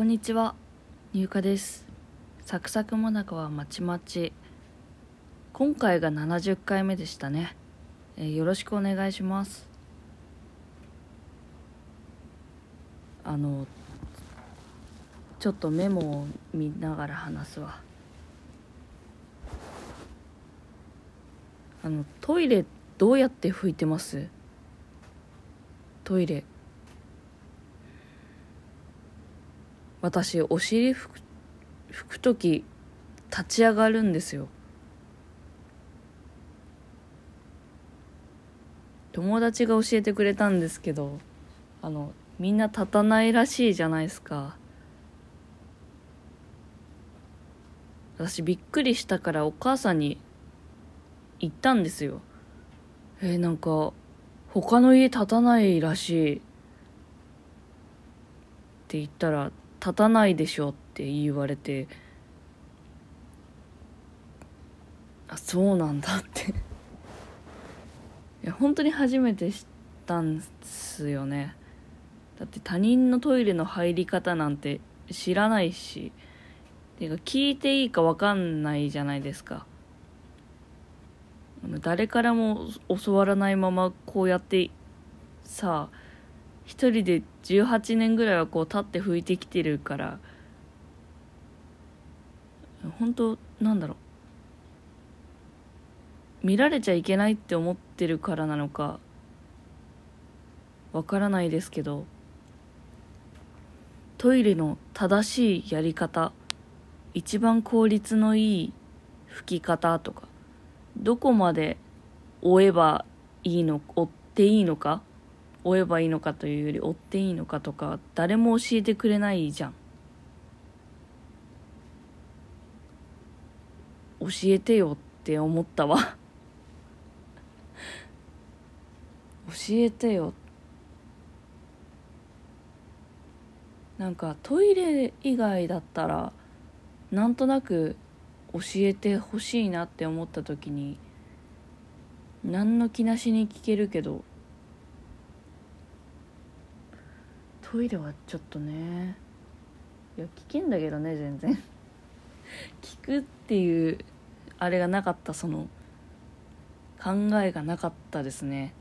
こんにちは。入荷です。サクサクもなかはまちまち。今回が70回目でしたね、えーよろしくお願いします。あのちょっとメモを見ながら話すわ。あのトイレどうやって拭いてます？トイレ。私お尻拭く拭く時立ち上がるんですよ。友達が教えてくれたんですけどあのみんな立たないらしいじゃないですか。私びっくりしたからお母さんに言ったんですよ。えーなんか他の家立たないらしい。って言ったら立たないでしょって言われてあそうなんだって。いや本当に初めて知ったんですよね。だって他人のトイレの入り方なんて知らないしていうか聞いていいか分かんないじゃないですか。誰からも教わらないままこうやってさあ一人で18年ぐらいはこう立って拭いてきてるから本当なんだろう。見られちゃいけないって思ってるからなのかわからないですけどトイレの正しいやり方一番効率のいい拭き方とかどこまで追えばいいの追っていいのか追えばいいのかというより追っていいのかとか誰も教えてくれないじゃん。教えてよって思ったわ。教えてよ。なんかトイレ以外だったらなんとなく教えてほしいなって思った時に何の気なしに聞けるけどトイレはちょっとね。いや聞けんだけどね全然。聞くっていうあれがなかったその考えがなかったですね。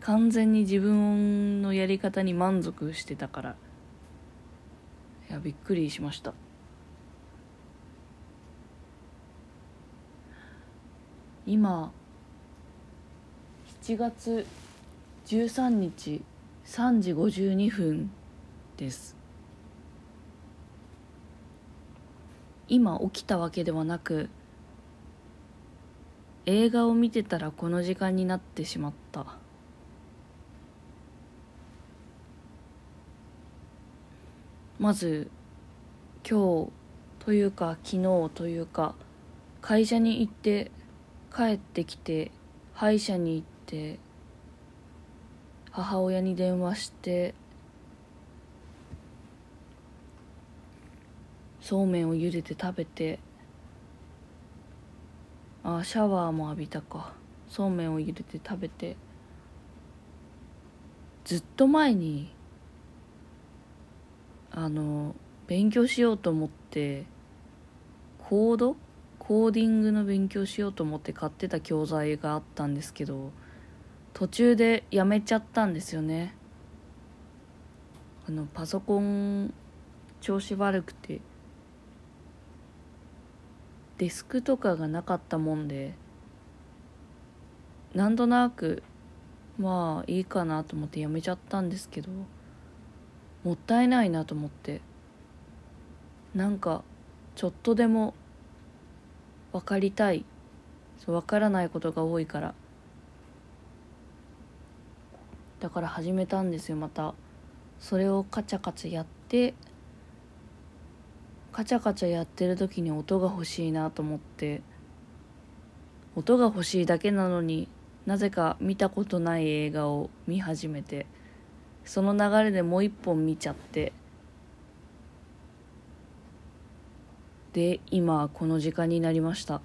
完全に自分のやり方に満足してたから。いやびっくりしました。今7月13日3時52分です。今起きたわけではなく映画を見てたらこの時間になってしまった。まず今日というか昨日というか会社に行って帰ってきて歯医者に行って母親に電話してそうめんを茹でて食べてあシャワーも浴びたか。そうめんを茹でて食べてずっと前にあの勉強しようと思ってコード？コーディングの勉強しようと思って買ってた教材があったんですけど途中でやめちゃったんですよね。あのパソコン調子悪くてデスクとかがなかったもんでなんとなくまあいいかなと思ってやめちゃったんですけどもったいないなと思ってなんかちょっとでも分かりたい分からないことが多いからだから始めたんですよまた。それをカチャカチャやってカチャカチャやってる時に音が欲しいなと思って。音が欲しいだけなのになぜか見たことない映画を見始めてその流れでもう一本見ちゃって。で今この時間になりました。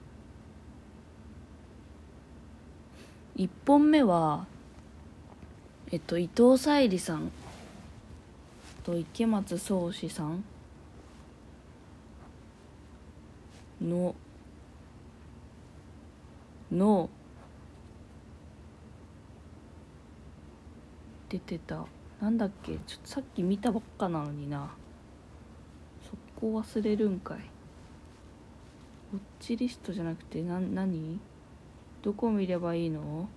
1本目はえっと伊藤沙莉さん。と池松壮志さん。のの出てた。なんだっけ？ちょっとさっき見たばっかなのにな。そこ忘れるんかい。ウォッチリストじゃなくてな何？どこ見ればいいの？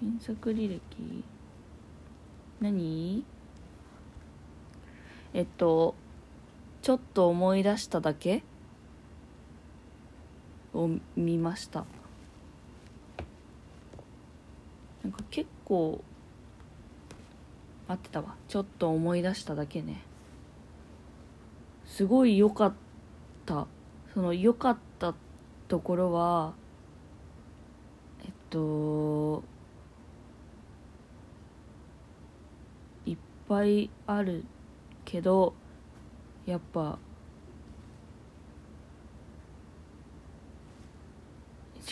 検索履歴。何？えっとちょっと思い出しただけ？を見ました。なんか結構合ってたわ。ちょっと思い出しただけね。すごい良かった。その良かったところはえっといっぱいあるけどやっぱ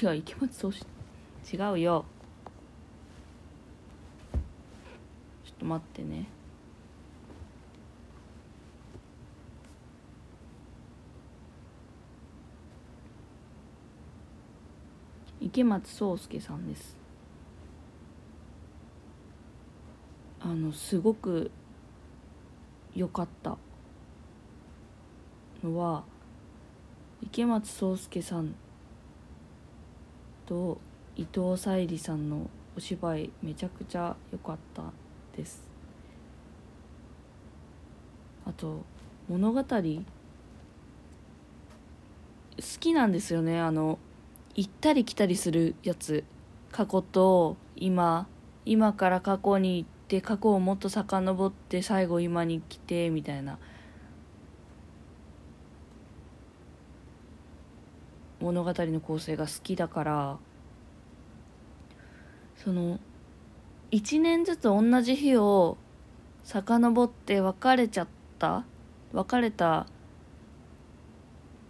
違う池松壮志違うよ。ちょっと待ってね。池松壮亮さんです。あのすごく良かったのは池松壮亮さんと伊藤沙莉さんのお芝居めちゃくちゃ良かったです。あと物語好きなんですよね。あの行ったり来たりするやつ。過去と今。今から過去に行って過去をもっと遡って最後今に来てみたいな。物語の構成が好きだから。その1年ずつ同じ日を遡って別れちゃった。別れた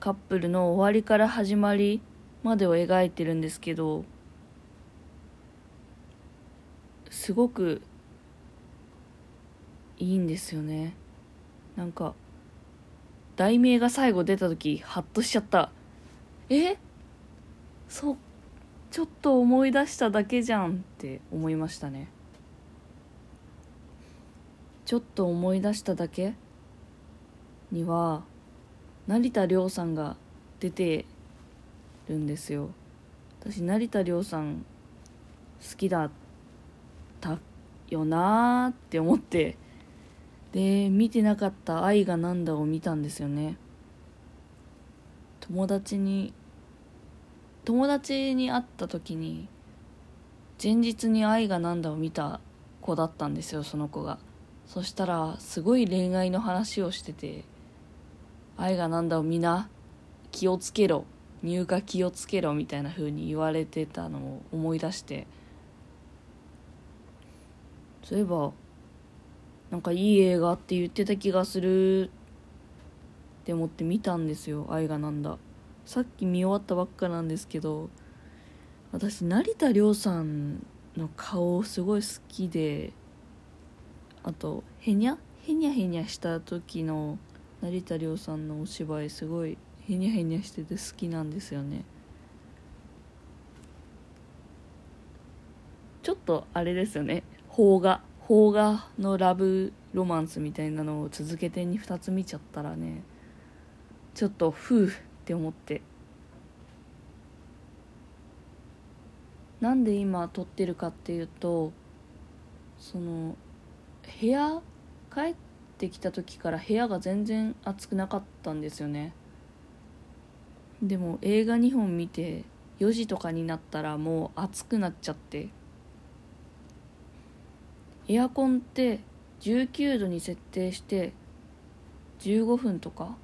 カップルの終わりから始まりまでを描いてるんですけどすごくいいんですよね。なんか題名が最後出た時ハッとしちゃった。え？そうちょっと思い出しただけじゃんって思いましたね。ちょっと思い出しただけ？には成田凌さんが出てるんですよ。私成田凌さん好きだったよなーって思って。で見てなかった「愛がなんだ」を見たんですよね。友達に友達に会った時に前日に「愛がなんだ」を見た子だったんですよその子が。そしたらすごい恋愛の話をしてて「愛がなんだ」をみんな気をつけろ入荷気をつけろみたいな風に言われてたのを思い出して。そういえばなんかいい映画って言ってた気がするって思って見たんですよ愛がなんだ。さっき見終わったばっかなんですけど私成田凌さんの顔すごい好きであとへにゃ？へにゃへにゃした時の成田凌さんのお芝居すごいへにゃへにゃしてて好きなんですよね。ちょっとあれですよね。邦画。邦画のラブロマンスみたいなのを続けてに2つ見ちゃったらねちょっとふうって思って。なんで今撮ってるかっていうとその部屋帰ってきた時から部屋が全然暑くなかったんですよね。でも映画2本見て4時とかになったらもう暑くなっちゃって。エアコンって19度に設定して15分とか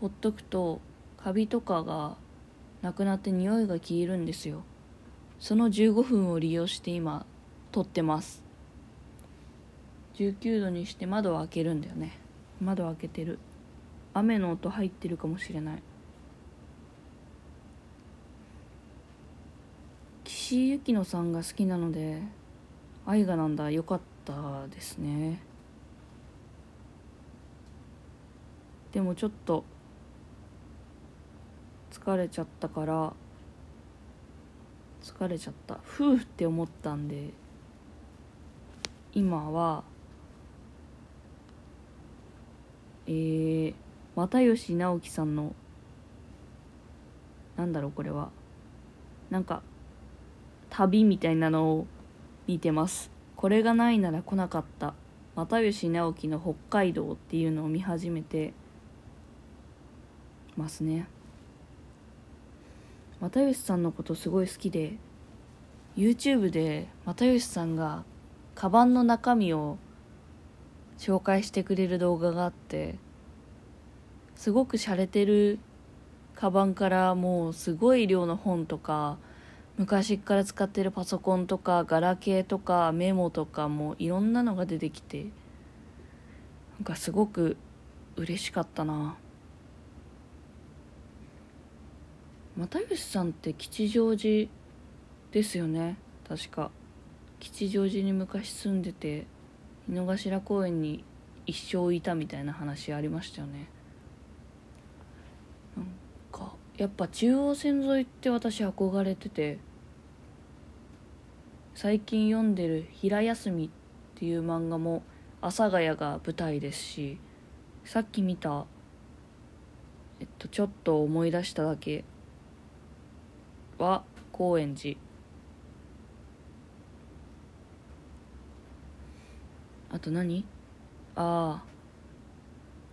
ほっとくとカビとかがなくなって匂いが消えるんですよ。その15分を利用して今撮ってます。19度にして窓を開けるんだよね。窓開けてる。雨の音入ってるかもしれない。岸井ゆきのさんが好きなので愛がなんだ。良かったですね。でもちょっと疲れちゃったから疲れちゃった。ふうって思ったんで今はえー、又吉直樹さんのなんだろうこれは。なんか旅みたいなのを見てます。これがないなら来なかった。又吉直樹の北海道っていうのを見始めてますね。又吉さんのことすごい好きで YouTube で又吉さんがカバンの中身を紹介してくれる動画があってすごく洒落てるカバンからもうすごい量の本とか昔から使ってるパソコンとかガラケーとかメモとかもいろんなのが出てきてなんかすごく嬉しかったな。又吉さんって吉祥寺ですよね？確か。吉祥寺に昔住んでて井の頭公園に一生いたみたいな話ありましたよね。やっぱ中央線沿いって私憧れてて最近読んでる「平休み」っていう漫画も阿佐ヶ谷が舞台ですしさっき見たえっとちょっと思い出しただけは高円寺。あと何？ああ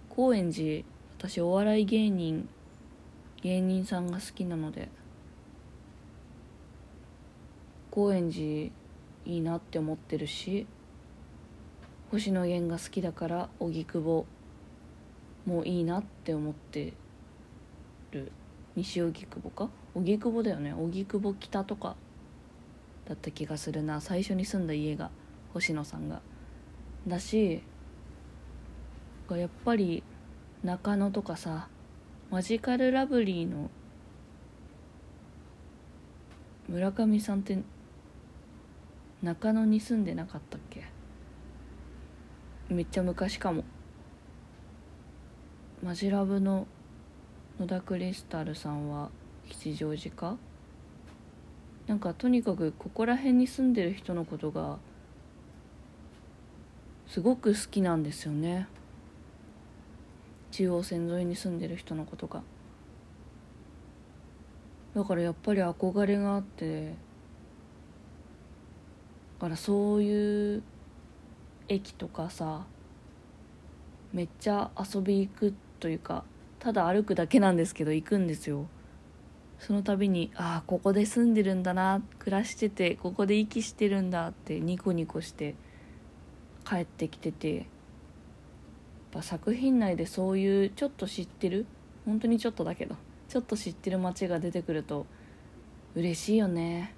高円寺私お笑い芸人芸人さんが好きなので高円寺いいなって思ってるし星野源が好きだから荻窪もいいなって思ってる。西荻窪か？荻窪だよね。荻窪北とかだった気がするな。最初に住んだ家が星野さんが。だしやっぱり中野とかさマジカルラブリーの村上さんって中野に住んでなかったっけ？めっちゃ昔かも。マジラブの野田クリスタルさんは吉祥寺か？なんかとにかくここら辺に住んでる人のことがすごく好きなんですよね。中央線沿いに住んでる人のことが。だからやっぱり憧れがあって。だからそういう駅とかさめっちゃ遊び行くというかただ歩くだけなんですけど行くんですよ。その度にああここで住んでるんだな暮らしててここで息してるんだってニコニコして帰ってきてて。ぱ作品内でそういうちょっと知ってる？本当にちょっとだけど。ちょっと知ってる街が出てくると嬉しいよね。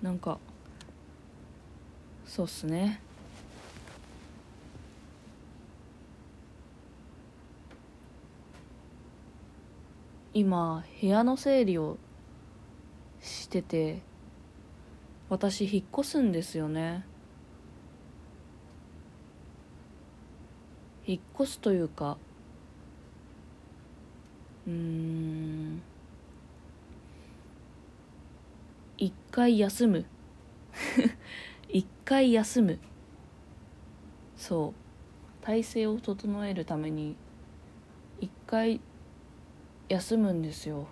なんかそうっすね。今部屋の整理をしてて私引っ越すんですよね。引っ越すというかうん一回休む。一回休む。そう。体勢を整えるために一回休むんですよ。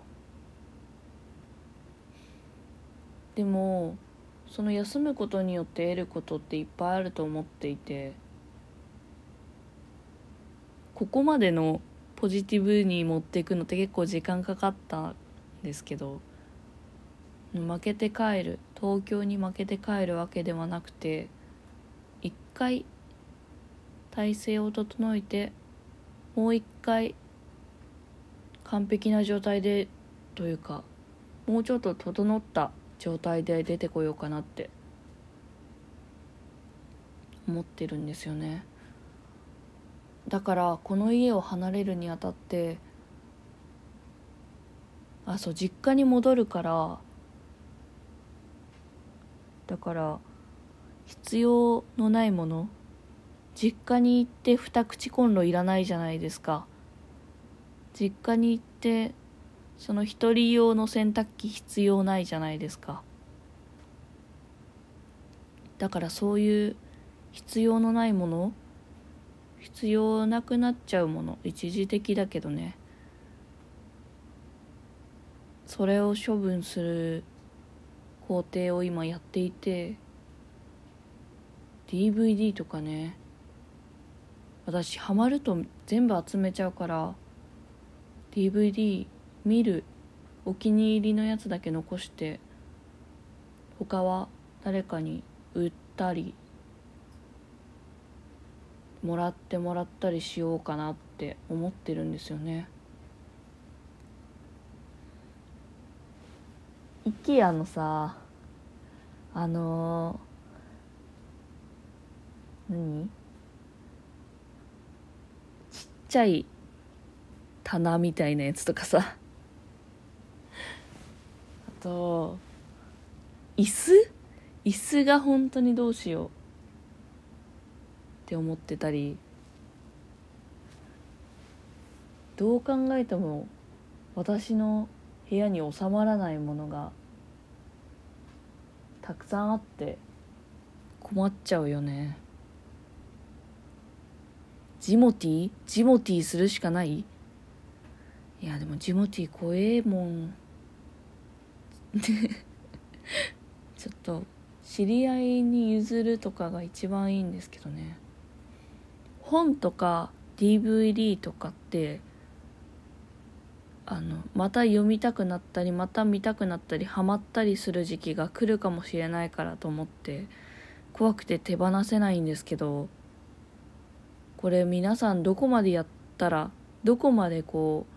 でもその休むことによって得ることっていっぱいあると思っていてここまでのポジティブに持っていくのって結構時間かかったんですけど負けて帰る東京に負けて帰るわけではなくて一回体勢を整えてもう一回完璧な状態でというかもうちょっと整った状態で出てこようかなって思ってるんですよね。だからこの家を離れるにあたってあそう実家に戻るからだから必要のないもの実家に行って二口コンロいらないじゃないですか。実家に行ってその一人用の洗濯機必要ないじゃないですか。だからそういう必要のないもの必要なくなっちゃうもの一時的だけどね。それを処分する工程を今やっていて DVD とかね私ハマると全部集めちゃうから DVD 見るお気に入りのやつだけ残して他は誰かに売ったりもらってもらったりしようかなって思ってるんですよね。IKEA のさあのー、何？ちっちゃい棚みたいなやつとかさ。と椅子？椅子が本当にどうしよう。って思ってたり。どう考えても私の部屋に収まらないものがたくさんあって困っちゃうよね。ジモティ？ージモティーするしかない？いやでもジモティー怖えもん。ちょっと知り合いに譲るとかが一番いいんですけどね。本とか DVD とかってあのまた読みたくなったりまた見たくなったりハマったりする時期が来るかもしれないからと思って怖くて手放せないんですけどこれ皆さんどこまでやったらどこまでこう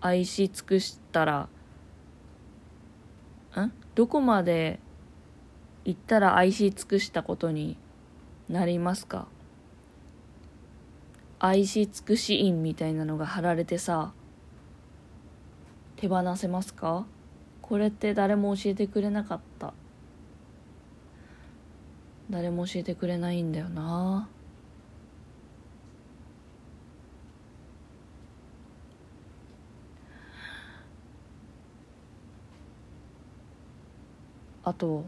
愛し尽くしたらどこまで行ったら愛し尽くしたことになりますか？愛し尽くし印みたいなのが貼られてさ手放せますか？これって誰も教えてくれなかった。誰も教えてくれないんだよな。あと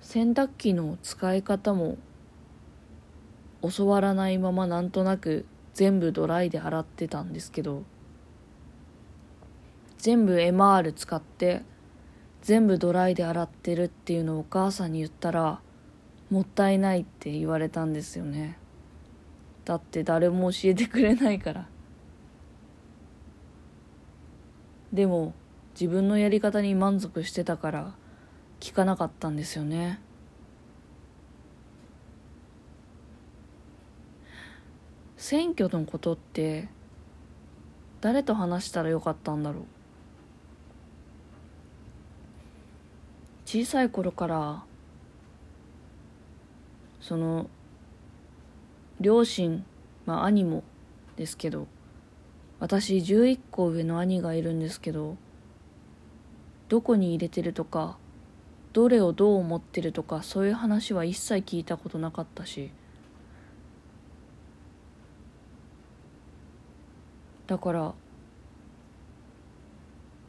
洗濯機の使い方も教わらないままなんとなく全部ドライで洗ってたんですけど全部 MR 使って全部ドライで洗ってるっていうのをお母さんに言ったらもったいないって言われたんですよね。だって誰も教えてくれないから。でも自分のやり方に満足してたから聞かなかったんですよね。選挙のことって誰と話したらよかったんだろう。小さい頃からその両親まあ兄もですけど私11個上の兄がいるんですけどどこに入れてるとかどれをどう思ってるとかそういう話は一切聞いたことなかったし。だから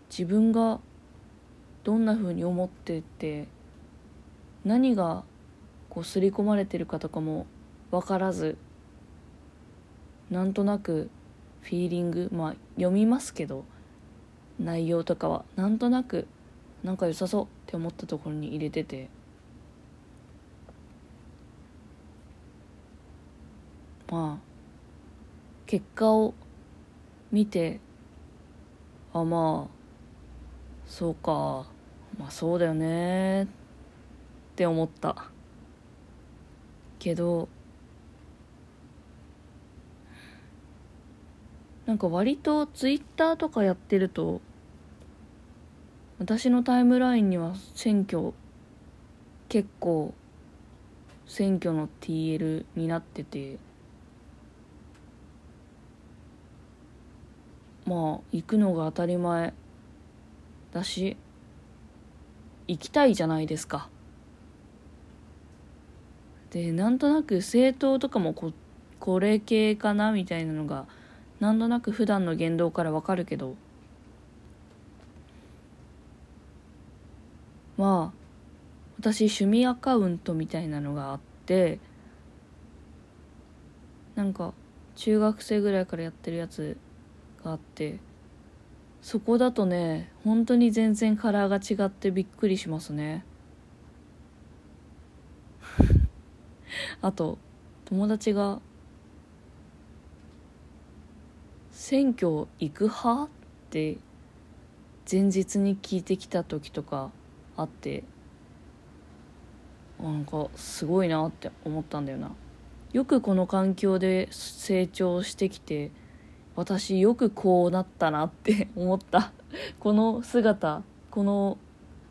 自分がどんなふうに思ってて何がこう刷り込まれてるかとかも分からずなんとなくフィーリングまあ読みますけど内容とかはなんとなくなんか良さそうって思ったところに入れてて。まあ結果を見てあまあそうか。まあそうだよね。って思った。けどなんか割とツイッターとかやってると私のタイムラインには選挙結構選挙の TL になっててまあ行くのが当たり前だし行きたいじゃないですか。でなんとなく政党とかもここれ系かなみたいなのがなんとなく普段の言動からわかるけどまあ私趣味アカウントみたいなのがあってなんか中学生ぐらいからやってるやつがあってそこだとね本当に全然カラーが違ってびっくりしますね あと友達が「選挙行く派?」って前日に聞いてきた時とかあってなんかすごいなって思ったんだよな。よくこの環境で成長してきて私よくこうなったなって 思った。この姿この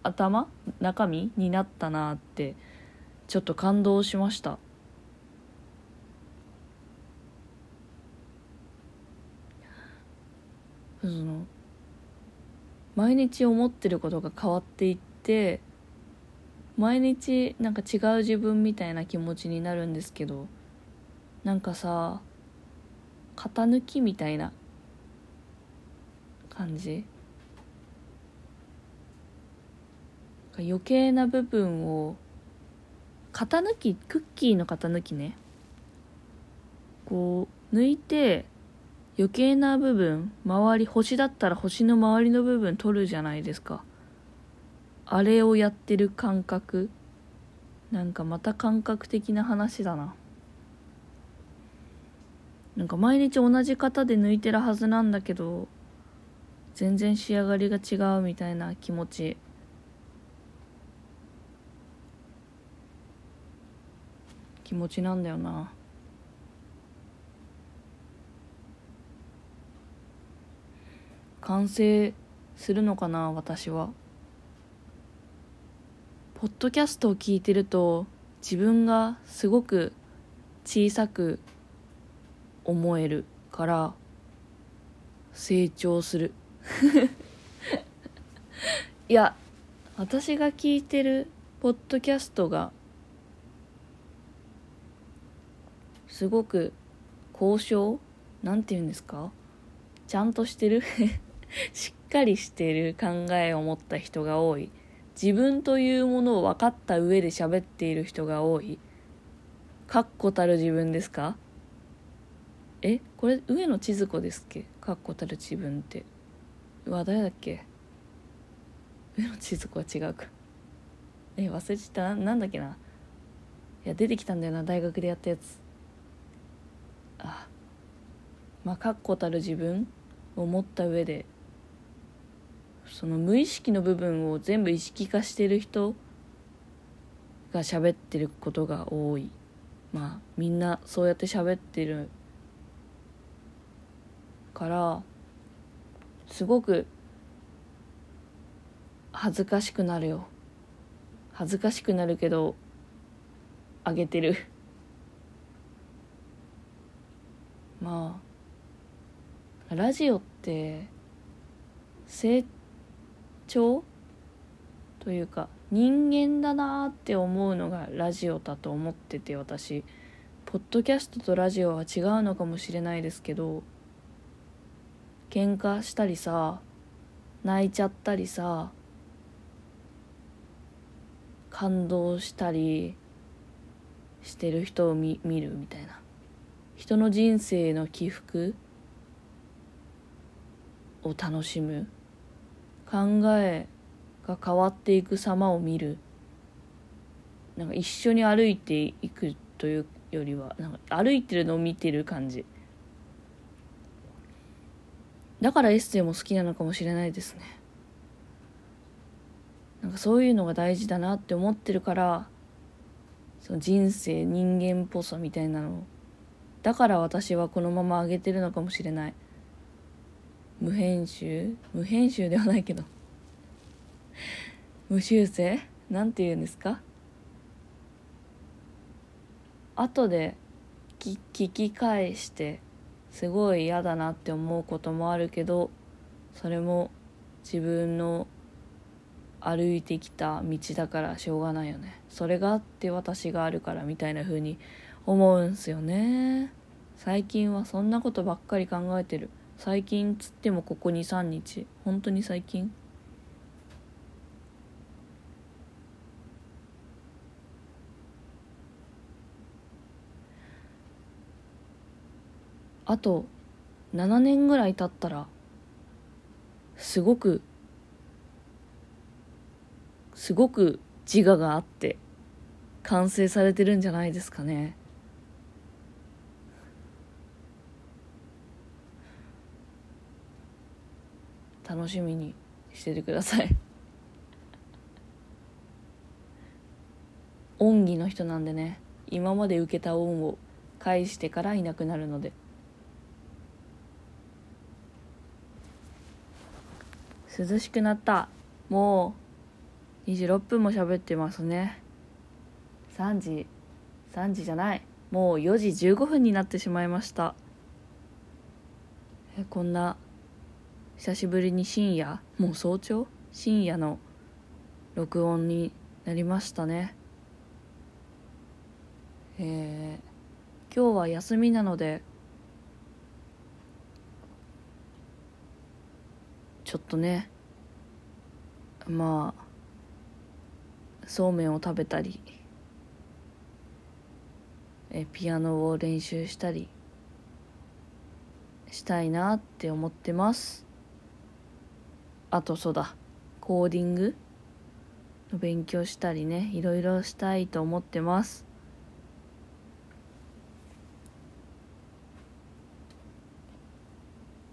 頭中身になったなってちょっと感動しました。その毎日思ってることが変わっていって毎日なんか違う自分みたいな気持ちになるんですけどなんかさ型抜きみたいな感じ？余計な部分を型抜きクッキーの型抜きね。こう抜いて余計な部分周り星だったら星の周りの部分取るじゃないですか。あれをやってる感覚。なんかまた感覚的な話だな。なんか毎日同じ型で抜いてるはずなんだけど全然仕上がりが違うみたいな気持ち。気持ちなんだよな。完成するのかな私は。ポッドキャストを聞いてると自分がすごく小さく思えるから成長する。いや私が聞いてるポッドキャストがすごく交渉なんて言うんですか？ちゃんとしてる？しっかりしてる考えを持った人が多い。自分というものを分かった上で喋っている人が多い。確固たる自分ですか？えこれ上野千鶴子ですっけ？確固たる自分って。うわ誰だっけ？上野千鶴子は違うか。え忘れちゃった。なんだっけな？いや出てきたんだよな。大学でやったやつ。あまあ確固たる自分を持った上でその無意識の部分を全部意識化してる人が喋ってることが多い。まあみんなそうやって喋ってるからすごく恥ずかしくなるよ。恥ずかしくなるけどあげてる。まあラジオって成長というか人間だなって思うのがラジオだと思ってて私ポッドキャストとラジオは違うのかもしれないですけど喧嘩したりさ泣いちゃったりさ感動したりしてる人を見見るみたいな。人の人生の起伏を楽しむ。考えが変わっていく様を見る。なんか一緒に歩いていくというよりはなんか歩いてるのを見てる感じ。だからエッセイも好きなのかもしれないですね。なんかそういうのが大事だなって思ってるからその人生人間っぽさみたいなのだから私はこのまま上げてるのかもしれない。無編集？無編集ではないけど。無修正？なんて言うんですか？後で聞き返してすごい嫌だなって思うこともあるけどそれも自分の歩いてきた道だからしょうがないよね。それがあって私があるからみたいな風に思うんすよね。最近はそんなことばっかり考えてる。最近つってもここ23日。本当に最近？あと7年ぐらい経ったらすごくすごく自我があって完成されてるんじゃないですかね。楽しみにしててください。恩義の人なんでね。今まで受けた恩を返してからいなくなるので。涼しくなった。もう26分も喋ってますね。3時。3時じゃない。もう4時15分になってしまいました。えこんな久しぶりに深夜もう早朝？深夜の録音になりましたね。えー、今日は休みなのでちょっとねまあそうめんを食べたりえピアノを練習したりしたいなって思ってます。あとそうだ。コーディング？の勉強したりね。いろいろしたいと思ってます。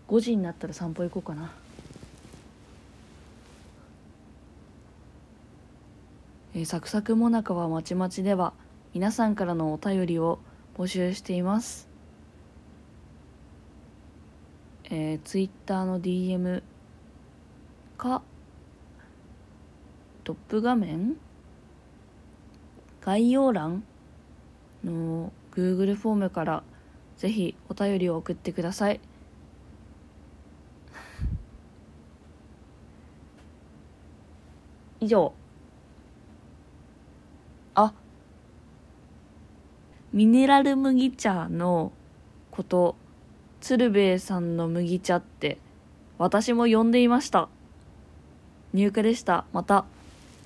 5時になったら散歩行こうかな。え、サクサクもなかはまちまちでは皆さんからのお便りを募集しています。えー、ツイッターの DM か。トップ画面？概要欄の Google フォームからぜひお便りを送ってください。以上。あ。ミネラル麦茶のこと。鶴瓶さんの麦茶って私も呼んでいました。入荷でした。また。